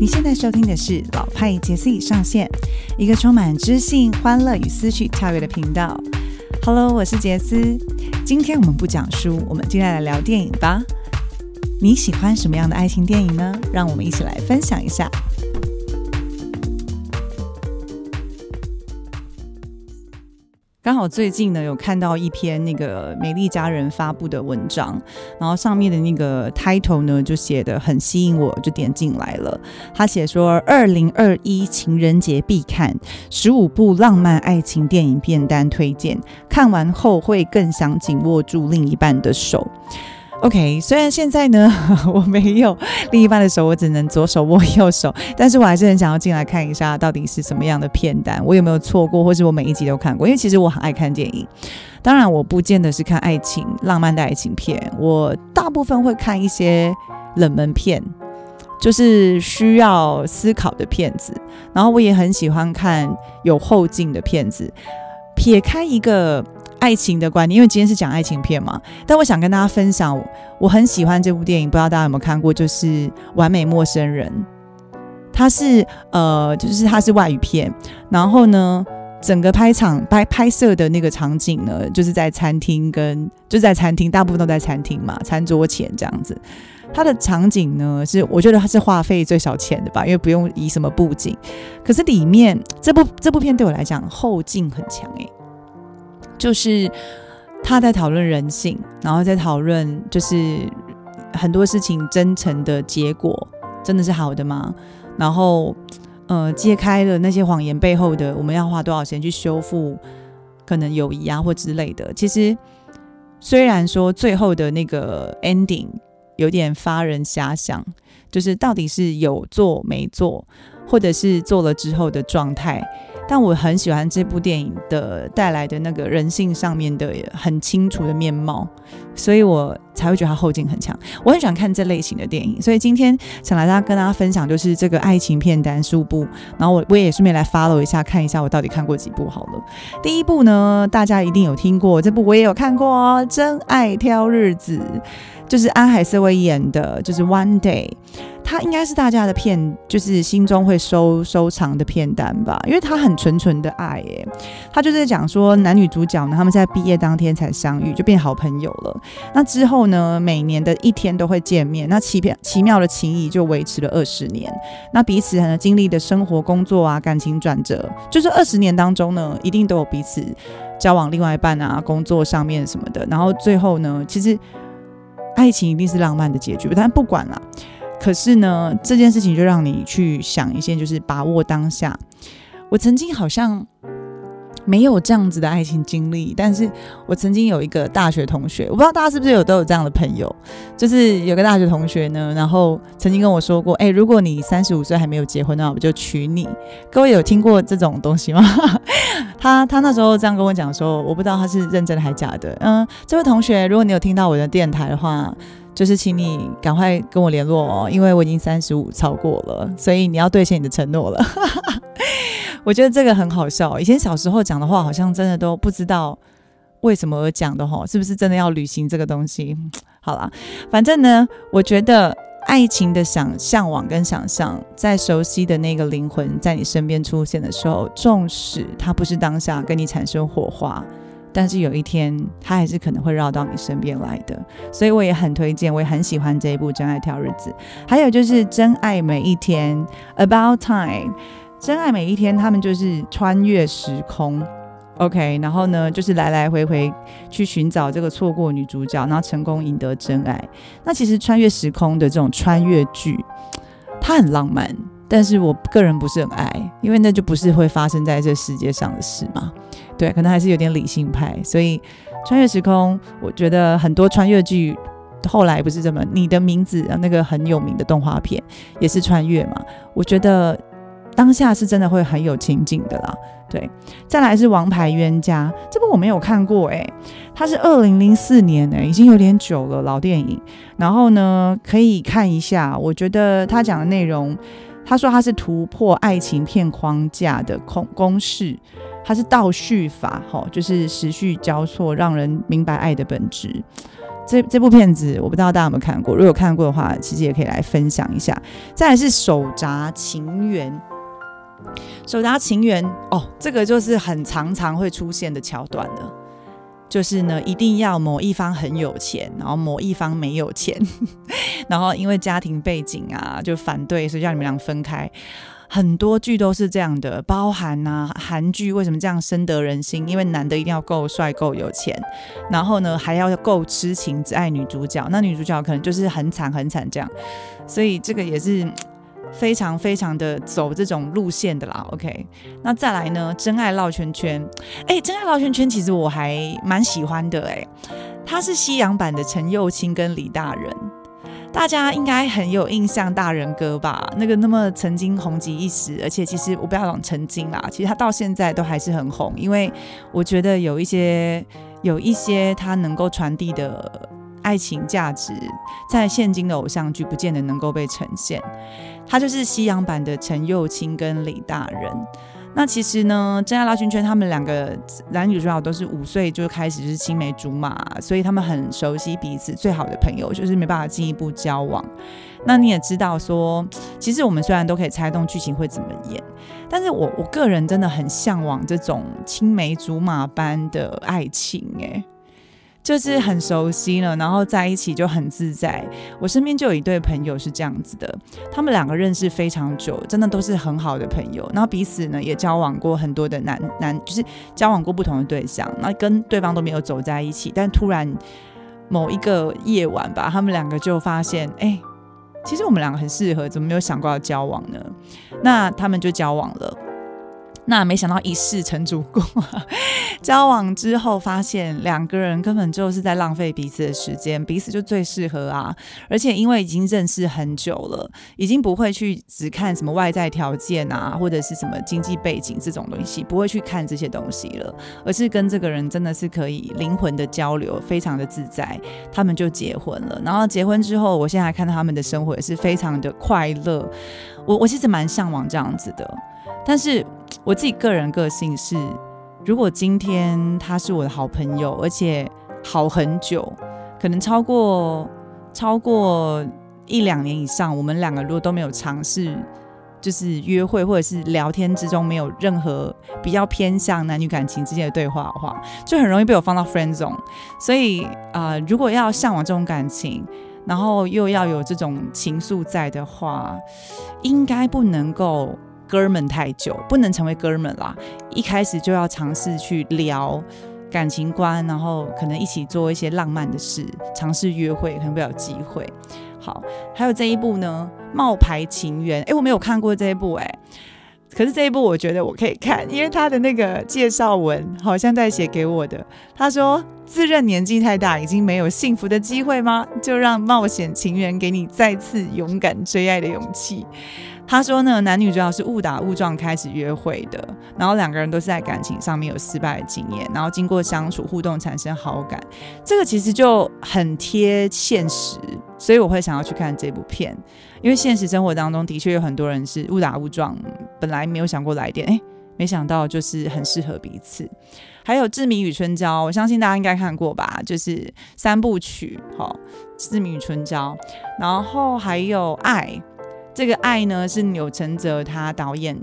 你现在收听的是老派杰斯上线，一个充满知性、欢乐与思绪跳跃的频道。Hello，我是杰斯。今天我们不讲书，我们接下来聊电影吧。你喜欢什么样的爱情电影呢？让我们一起来分享一下。刚好最近呢，有看到一篇那个美丽佳人发布的文章，然后上面的那个 title 呢，就写的很吸引我，就点进来了。他写说，二零二一情人节必看十五部浪漫爱情电影片单推荐，看完后会更想紧握住另一半的手。OK，虽然现在呢 我没有另一半的手，我只能左手握右手，但是我还是很想要进来看一下到底是什么样的片单，我有没有错过，或是我每一集都看过？因为其实我很爱看电影，当然我不见得是看爱情浪漫的爱情片，我大部分会看一些冷门片，就是需要思考的片子，然后我也很喜欢看有后劲的片子，撇开一个。爱情的观念，因为今天是讲爱情片嘛，但我想跟大家分享，我很喜欢这部电影，不知道大家有没有看过，就是《完美陌生人》。它是呃，就是它是外语片，然后呢，整个拍场拍拍摄的那个场景呢，就是在餐厅，跟就在餐厅，大部分都在餐厅嘛，餐桌前这样子。它的场景呢，是我觉得它是花费最少钱的吧，因为不用以什么布景，可是里面这部这部片对我来讲后劲很强诶。就是他在讨论人性，然后在讨论就是很多事情真诚的结果真的是好的吗？然后呃揭开了那些谎言背后的，我们要花多少钱去修复可能友谊啊或之类的。其实虽然说最后的那个 ending 有点发人遐想，就是到底是有做没做，或者是做了之后的状态。但我很喜欢这部电影的带来的那个人性上面的很清楚的面貌，所以我才会觉得它后劲很强。我很喜欢看这类型的电影，所以今天想来大家跟大家分享就是这个爱情片单数部，然后我我也顺便来 follow 一下，看一下我到底看过几部好了。第一部呢，大家一定有听过，这部我也有看过哦，《真爱挑日子》。就是安海瑟薇演的，就是 One Day，他应该是大家的片，就是心中会收收藏的片单吧，因为他很纯纯的爱，耶。他就是讲说男女主角呢，他们在毕业当天才相遇，就变好朋友了。那之后呢，每年的一天都会见面，那奇妙奇妙的情谊就维持了二十年。那彼此呢经历的生活、工作啊、感情转折，就是二十年当中呢，一定都有彼此交往另外一半啊、工作上面什么的。然后最后呢，其实。爱情一定是浪漫的结局，但不管了。可是呢，这件事情就让你去想一些，就是把握当下。我曾经好像。没有这样子的爱情经历，但是我曾经有一个大学同学，我不知道大家是不是有都有这样的朋友，就是有个大学同学呢，然后曾经跟我说过，哎，如果你三十五岁还没有结婚的话，我就娶你。各位有听过这种东西吗？他他那时候这样跟我讲说，我不知道他是认真的还是假的。嗯，这位同学，如果你有听到我的电台的话，就是请你赶快跟我联络哦，因为我已经三十五超过了，所以你要兑现你的承诺了。我觉得这个很好笑。以前小时候讲的话，好像真的都不知道为什么而讲的哈，是不是真的要履行这个东西？好了，反正呢，我觉得爱情的想向往跟想象，在熟悉的那个灵魂在你身边出现的时候，纵使它不是当下跟你产生火花，但是有一天他还是可能会绕到你身边来的。所以我也很推荐，我也很喜欢这一部《真爱挑日子》，还有就是《真爱每一天》（About Time）。真爱每一天，他们就是穿越时空，OK，然后呢，就是来来回回去寻找这个错过女主角，然后成功赢得真爱。那其实穿越时空的这种穿越剧，它很浪漫，但是我个人不是很爱，因为那就不是会发生在这世界上的事嘛。对，可能还是有点理性派，所以穿越时空，我觉得很多穿越剧后来不是这么，你的名字那个很有名的动画片也是穿越嘛，我觉得。当下是真的会很有情景的啦，对。再来是《王牌冤家》，这部我没有看过诶，它是二零零四年诶，已经有点久了老电影。然后呢，可以看一下，我觉得他讲的内容，他说他是突破爱情片框架的公公式，它是倒叙法，哈，就是时序交错，让人明白爱的本质。这这部片子我不知道大家有没有看过，如果有看过的话，其实也可以来分享一下。再来是手札情缘，手札情缘哦，这个就是很常常会出现的桥段了。就是呢，一定要某一方很有钱，然后某一方没有钱，然后因为家庭背景啊就反对，所以叫你们俩分开。很多剧都是这样的，包含呐韩剧为什么这样深得人心？因为男的一定要够帅、够有钱，然后呢还要够痴情只爱女主角，那女主角可能就是很惨很惨这样，所以这个也是。非常非常的走这种路线的啦，OK。那再来呢？真爱绕圈圈，哎，真爱绕圈圈其实我还蛮喜欢的，哎，它是西洋版的陈幼卿跟李大人，大家应该很有印象，大人哥吧？那个那么曾经红极一时，而且其实我不要讲曾经啦，其实他到现在都还是很红，因为我觉得有一些有一些他能够传递的爱情价值，在现今的偶像剧不见得能够被呈现。他就是西洋版的陈幼卿跟李大人。那其实呢，真爱拉圈圈他们两个男女主角都是五岁就开始就是青梅竹马，所以他们很熟悉彼此，最好的朋友就是没办法进一步交往。那你也知道说，其实我们虽然都可以猜动剧情会怎么演，但是我我个人真的很向往这种青梅竹马般的爱情，哎。就是很熟悉了，然后在一起就很自在。我身边就有一对朋友是这样子的，他们两个认识非常久，真的都是很好的朋友。然后彼此呢也交往过很多的男男，就是交往过不同的对象，那跟对方都没有走在一起。但突然某一个夜晚吧，他们两个就发现，哎，其实我们两个很适合，怎么没有想过要交往呢？那他们就交往了。那没想到一世成主顾，交往之后发现两个人根本就是在浪费彼此的时间，彼此就最适合啊！而且因为已经认识很久了，已经不会去只看什么外在条件啊，或者是什么经济背景这种东西，不会去看这些东西了，而是跟这个人真的是可以灵魂的交流，非常的自在。他们就结婚了，然后结婚之后，我现在看到他们的生活也是非常的快乐。我我其实蛮向往这样子的。但是我自己个人个性是，如果今天他是我的好朋友，而且好很久，可能超过超过一两年以上，我们两个如果都没有尝试，就是约会或者是聊天之中没有任何比较偏向男女感情之间的对话的话，就很容易被我放到 friend zone。所以啊，如果要向往这种感情，然后又要有这种情愫在的话，应该不能够。哥们太久，不能成为哥们啦。一开始就要尝试去聊感情观，然后可能一起做一些浪漫的事，尝试约会，可能会有机会。好，还有这一部呢，《冒牌情缘》。哎，我没有看过这一部，哎，可是这一部我觉得我可以看，因为他的那个介绍文好像在写给我的。他说：“自认年纪太大，已经没有幸福的机会吗？就让冒险情缘给你再次勇敢追爱的勇气。”他说呢，男女主要是误打误撞开始约会的，然后两个人都是在感情上面有失败的经验，然后经过相处互动产生好感，这个其实就很贴现实，所以我会想要去看这部片，因为现实生活当中的确有很多人是误打误撞，本来没有想过来电，哎，没想到就是很适合彼此。还有《志明与春娇》，我相信大家应该看过吧，就是三部曲，好，《志明与春娇》，然后还有《爱》。这个爱呢是钮承泽他导演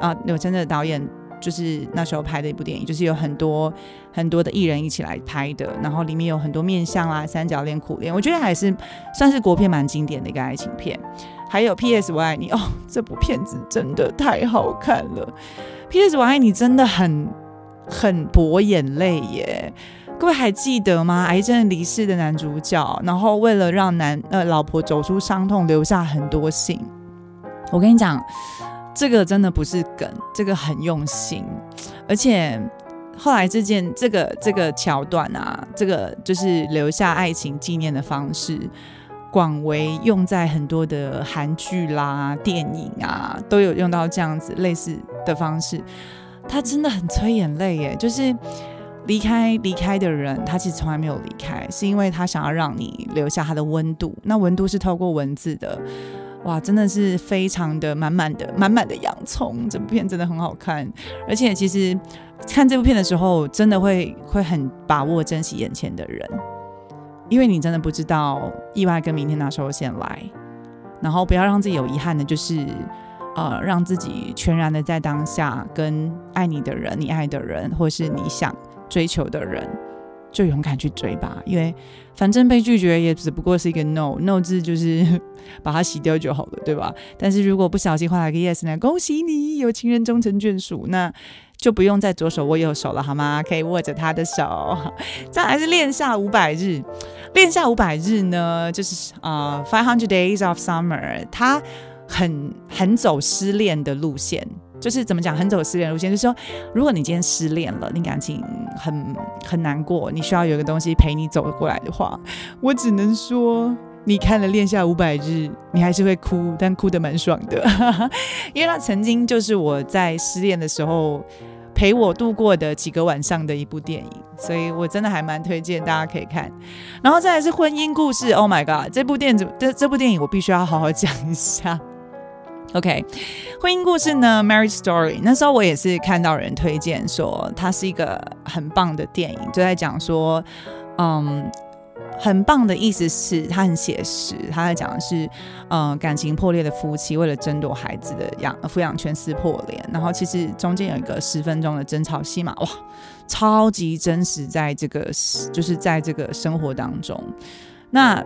啊，钮承泽导演就是那时候拍的一部电影，就是有很多很多的艺人一起来拍的，然后里面有很多面相啊，三角恋、苦恋，我觉得还是算是国片蛮经典的一个爱情片。还有 P.S. 我爱你哦，这部片子真的太好看了。P.S. 我爱你真的很很博眼泪耶。各位还记得吗？癌症离世的男主角，然后为了让男呃老婆走出伤痛，留下很多信。我跟你讲，这个真的不是梗，这个很用心。而且后来这件这个这个桥段啊，这个就是留下爱情纪念的方式，广为用在很多的韩剧啦、电影啊，都有用到这样子类似的方式。它真的很催眼泪耶，就是。离开离开的人，他其实从来没有离开，是因为他想要让你留下他的温度。那温度是透过文字的，哇，真的是非常的满满的满满的洋葱。这部片真的很好看，而且其实看这部片的时候，真的会会很把握珍惜眼前的人。因为你真的不知道意外跟明天哪时候先来，然后不要让自己有遗憾的，就是呃，让自己全然的在当下，跟爱你的人、你爱的人，或是你想追求的人，就勇敢去追吧。因为反正被拒绝也只不过是一个 no，no 字就是把它洗掉就好了，对吧？但是如果不小心换了个 yes 呢，恭喜你有情人终成眷属，那。就不用再左手握右手了，好吗？可以握着他的手。再来是练下五百日，练下五百日呢，就是啊，Five Hundred Days of Summer，他很很走失恋的路线，就是怎么讲，很走失恋路线，就是说，如果你今天失恋了，你感情很很难过，你需要有一个东西陪你走过来的话，我只能说。你看了《恋下五百日》，你还是会哭，但哭得蛮爽的，因为他曾经就是我在失恋的时候陪我度过的几个晚上的一部电影，所以我真的还蛮推荐大家可以看。然后再来是婚姻故事，Oh my god，这部电影这这部电影我必须要好好讲一下。OK，婚姻故事呢，《Marriage Story》，那时候我也是看到人推荐说它是一个很棒的电影，就在讲说，嗯。很棒的意思是，他很写实。他在讲的是，呃，感情破裂的夫妻为了争夺孩子的养抚养权撕破脸。然后其实中间有一个十分钟的争吵戏嘛，哇，超级真实，在这个就是在这个生活当中，那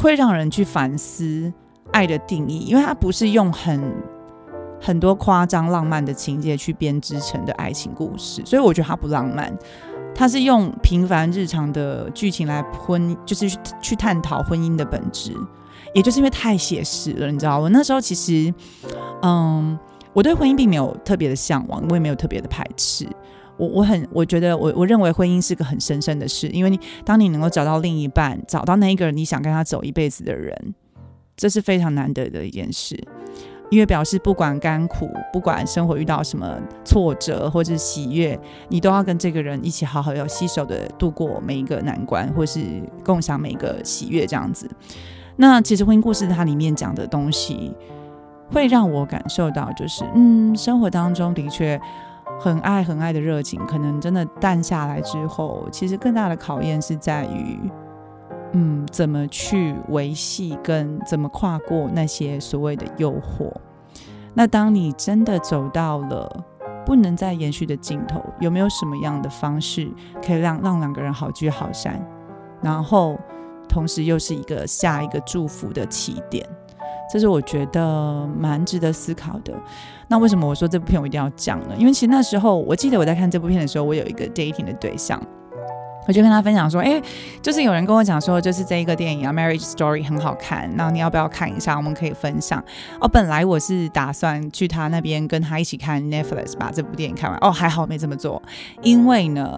会让人去反思爱的定义，因为它不是用很很多夸张浪漫的情节去编织成的爱情故事，所以我觉得它不浪漫。他是用平凡日常的剧情来婚，就是去探讨婚姻的本质，也就是因为太写实了，你知道我那时候其实，嗯，我对婚姻并没有特别的向往，我也没有特别的排斥。我我很我觉得我我认为婚姻是个很神圣的事，因为你当你能够找到另一半，找到那一个你想跟他走一辈子的人，这是非常难得的一件事。因为表示不管甘苦，不管生活遇到什么挫折或者喜悦，你都要跟这个人一起好好要携手的度过每一个难关，或是共享每一个喜悦这样子。那其实婚姻故事它里面讲的东西，会让我感受到，就是嗯，生活当中的确很爱很爱的热情，可能真的淡下来之后，其实更大的考验是在于。嗯，怎么去维系，跟怎么跨过那些所谓的诱惑？那当你真的走到了不能再延续的尽头，有没有什么样的方式可以让让两个人好聚好散？然后，同时又是一个下一个祝福的起点？这是我觉得蛮值得思考的。那为什么我说这部片我一定要讲呢？因为其实那时候我记得我在看这部片的时候，我有一个 dating 的对象。我就跟他分享说，哎，就是有人跟我讲说，就是这一个电影啊，《Marriage Story》很好看，那你要不要看一下？我们可以分享。哦，本来我是打算去他那边跟他一起看 Netflix，把这部电影看完。哦，还好没这么做，因为呢，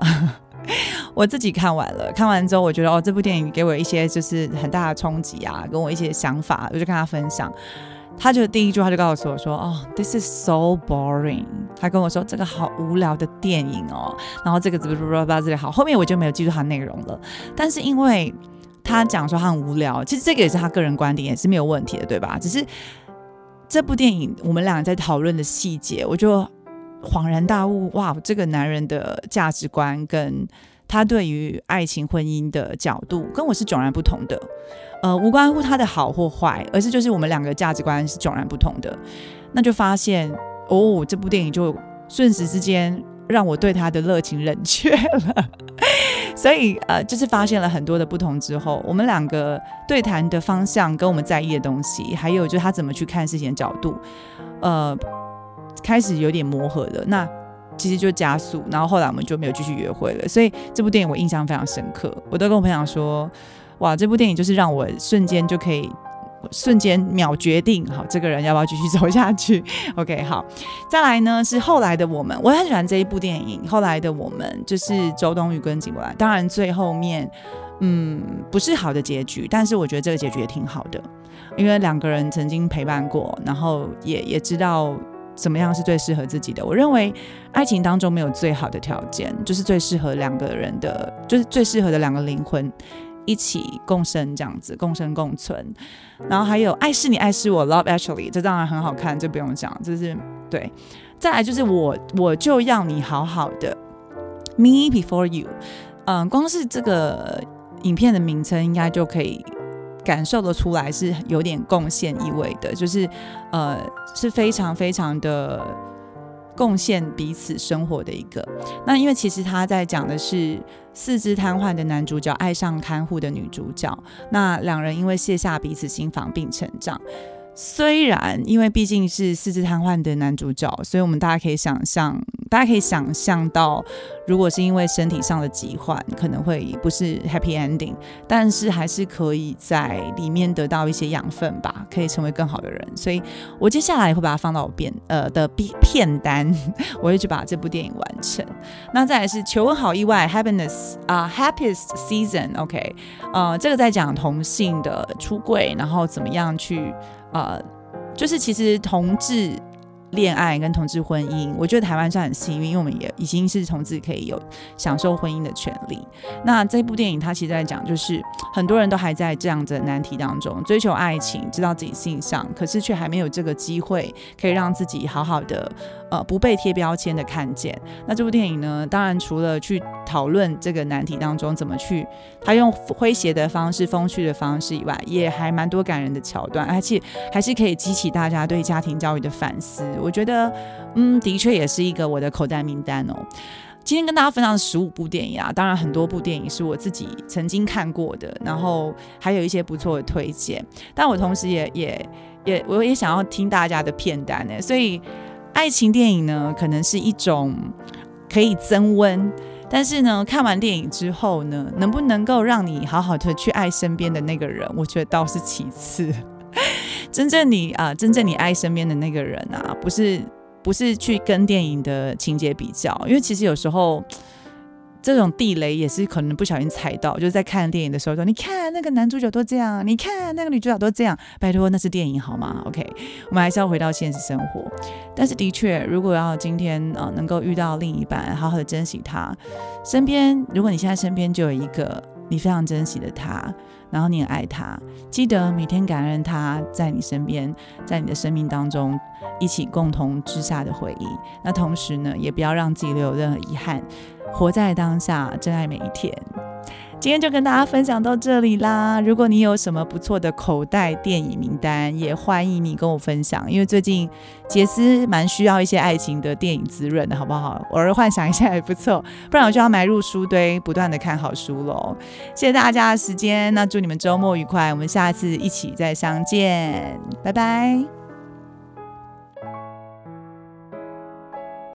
我自己看完了，看完之后我觉得，哦，这部电影给我一些就是很大的冲击啊，跟我一些想法，我就跟他分享。他就第一句话就告诉我说：“哦，this is so boring。”他跟我说：“这个好无聊的电影哦。”然后这个怎么怎么这里好，后面我就没有记住他内容了。但是因为他讲说他很无聊，其实这个也是他个人观点，也是没有问题的，对吧？只是这部电影我们俩在讨论的细节，我就恍然大悟：哇，这个男人的价值观跟他对于爱情婚姻的角度，跟我是迥然不同的。呃，无关乎他的好或坏，而是就是我们两个价值观是迥然不同的，那就发现哦，这部电影就瞬时之间让我对他的热情冷却了。所以呃，就是发现了很多的不同之后，我们两个对谈的方向跟我们在意的东西，还有就是他怎么去看事情的角度，呃，开始有点磨合了。那其实就加速，然后后来我们就没有继续约会了。所以这部电影我印象非常深刻，我都跟我朋友说。哇，这部电影就是让我瞬间就可以瞬间秒决定，好，这个人要不要继续走下去？OK，好，再来呢是后来的我们，我很喜欢这一部电影。后来的我们就是周冬雨跟井柏然，当然最后面嗯不是好的结局，但是我觉得这个结局也挺好的，因为两个人曾经陪伴过，然后也也知道怎么样是最适合自己的。我认为爱情当中没有最好的条件，就是最适合两个人的，就是最适合的两个灵魂。一起共生这样子，共生共存。然后还有《爱是你，爱是我》（Love Actually），这当然很好看，这不用讲，就是对。再来就是我，我就要你好好的，Me Before You。嗯，光是这个影片的名称应该就可以感受得出来是有点贡献意味的，就是呃是非常非常的贡献彼此生活的一个。那因为其实他在讲的是四肢瘫痪的男主角爱上看护的女主角，那两人因为卸下彼此心房并成长。虽然，因为毕竟是四肢瘫痪的男主角，所以我们大家可以想象，大家可以想象到，如果是因为身体上的疾患，可能会不是 happy ending，但是还是可以在里面得到一些养分吧，可以成为更好的人。所以我接下来会把它放到我片呃的片片单，我会去把这部电影完成。那再来是求婚好意外，happiness 啊，happiest season，OK，呃，这个在讲同性的出柜，然后怎么样去。呃，就是其实同志恋爱跟同志婚姻，我觉得台湾算很幸运，因为我们也已经是同志可以有享受婚姻的权利。那这部电影它其实在讲，就是很多人都还在这样的难题当中追求爱情，知道自己性上，可是却还没有这个机会可以让自己好好的。呃，不被贴标签的看见。那这部电影呢？当然除了去讨论这个难题当中怎么去，他用诙谐的方式、风趣的方式以外，也还蛮多感人的桥段，而且还是可以激起大家对家庭教育的反思。我觉得，嗯，的确也是一个我的口袋名单哦。今天跟大家分享十五部电影啊，当然很多部电影是我自己曾经看过的，然后还有一些不错的推荐。但我同时也也也，我也想要听大家的片单呢，所以。爱情电影呢，可能是一种可以增温，但是呢，看完电影之后呢，能不能够让你好好的去爱身边的那个人，我觉得倒是其次。真正你啊，真正你爱身边的那个人啊，不是不是去跟电影的情节比较，因为其实有时候。这种地雷也是可能不小心踩到，就是在看电影的时候说：“你看那个男主角都这样，你看那个女主角都这样。”拜托，那是电影好吗？OK，我们还是要回到现实生活。但是的确，如果要今天呃能够遇到另一半，好好的珍惜他身边，如果你现在身边就有一个你非常珍惜的他，然后你也爱他，记得每天感恩他在你身边，在你的生命当中一起共同之下的回忆。那同时呢，也不要让自己留有任何遗憾。活在当下，珍爱每一天。今天就跟大家分享到这里啦。如果你有什么不错的口袋电影名单，也欢迎你跟我分享。因为最近杰斯蛮需要一些爱情的电影滋润的，好不好？偶尔幻想一下也不错，不然我就要埋入书堆，不断的看好书喽。谢谢大家的时间，那祝你们周末愉快，我们下次一起再相见，拜拜。